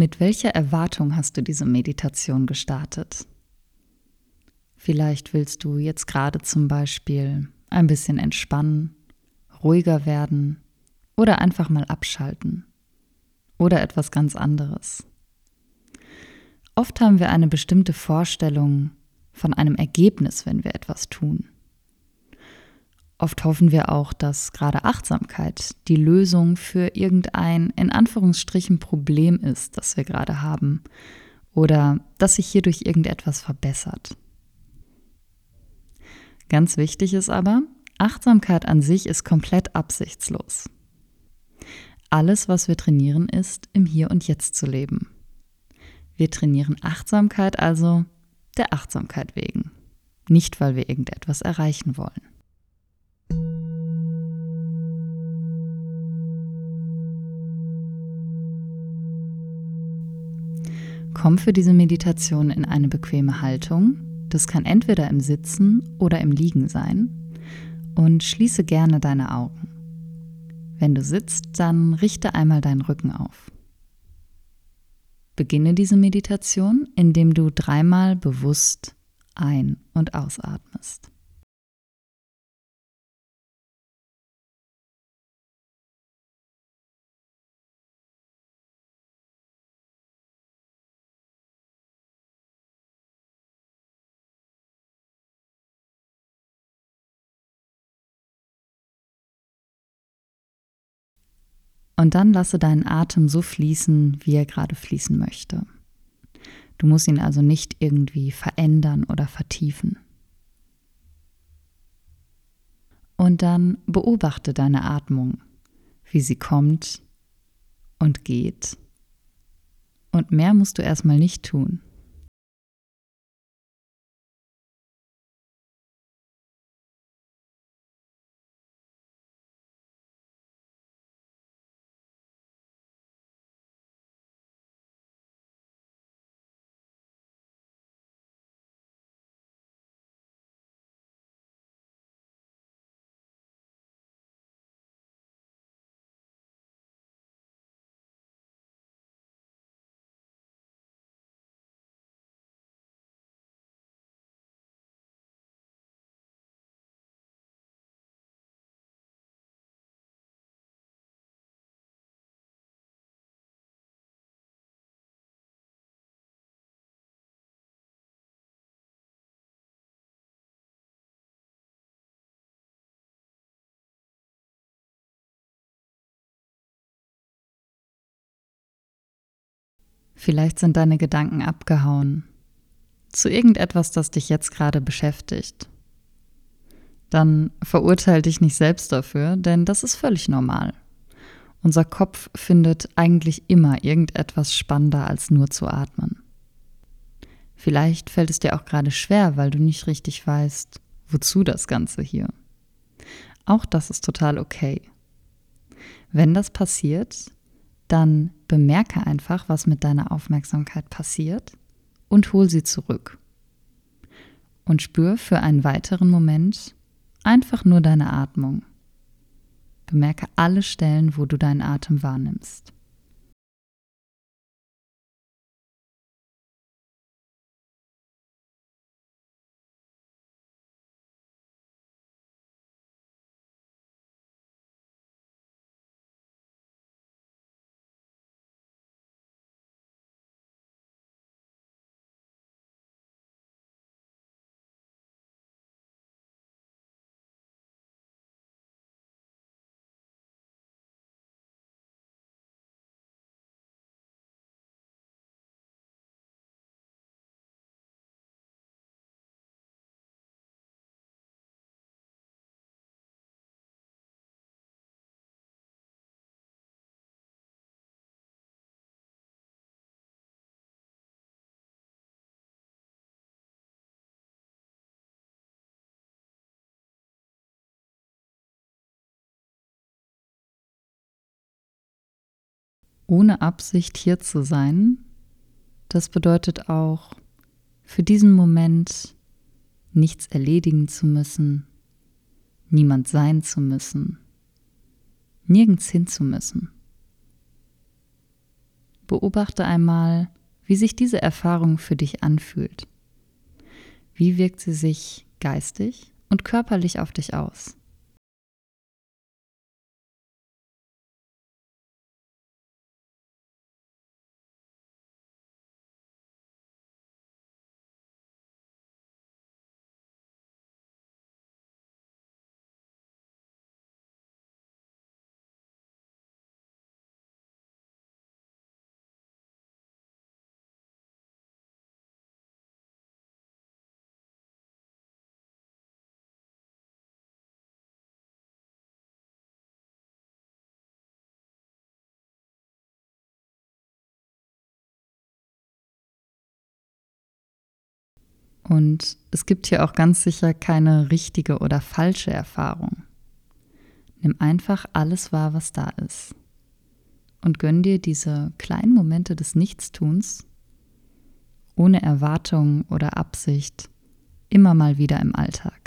Mit welcher Erwartung hast du diese Meditation gestartet? Vielleicht willst du jetzt gerade zum Beispiel ein bisschen entspannen, ruhiger werden oder einfach mal abschalten oder etwas ganz anderes. Oft haben wir eine bestimmte Vorstellung von einem Ergebnis, wenn wir etwas tun. Oft hoffen wir auch, dass gerade Achtsamkeit die Lösung für irgendein in Anführungsstrichen Problem ist, das wir gerade haben oder dass sich hierdurch irgendetwas verbessert. Ganz wichtig ist aber, Achtsamkeit an sich ist komplett absichtslos. Alles, was wir trainieren, ist, im Hier und Jetzt zu leben. Wir trainieren Achtsamkeit also der Achtsamkeit wegen, nicht weil wir irgendetwas erreichen wollen. Komm für diese Meditation in eine bequeme Haltung. Das kann entweder im Sitzen oder im Liegen sein. Und schließe gerne deine Augen. Wenn du sitzt, dann richte einmal deinen Rücken auf. Beginne diese Meditation, indem du dreimal bewusst ein- und ausatmest. Und dann lasse deinen Atem so fließen, wie er gerade fließen möchte. Du musst ihn also nicht irgendwie verändern oder vertiefen. Und dann beobachte deine Atmung, wie sie kommt und geht. Und mehr musst du erstmal nicht tun. Vielleicht sind deine Gedanken abgehauen zu irgendetwas, das dich jetzt gerade beschäftigt. Dann verurteile dich nicht selbst dafür, denn das ist völlig normal. Unser Kopf findet eigentlich immer irgendetwas spannender als nur zu atmen. Vielleicht fällt es dir auch gerade schwer, weil du nicht richtig weißt, wozu das Ganze hier. Auch das ist total okay. Wenn das passiert, dann bemerke einfach, was mit deiner Aufmerksamkeit passiert und hol sie zurück. Und spür für einen weiteren Moment einfach nur deine Atmung. Bemerke alle Stellen, wo du deinen Atem wahrnimmst. Ohne Absicht hier zu sein, das bedeutet auch, für diesen Moment nichts erledigen zu müssen, niemand sein zu müssen, nirgends hin zu müssen. beobachte einmal, wie sich diese Erfahrung für dich anfühlt. Wie wirkt sie sich geistig und körperlich auf dich aus? Und es gibt hier auch ganz sicher keine richtige oder falsche Erfahrung. Nimm einfach alles wahr, was da ist. Und gönn dir diese kleinen Momente des Nichtstuns ohne Erwartung oder Absicht immer mal wieder im Alltag.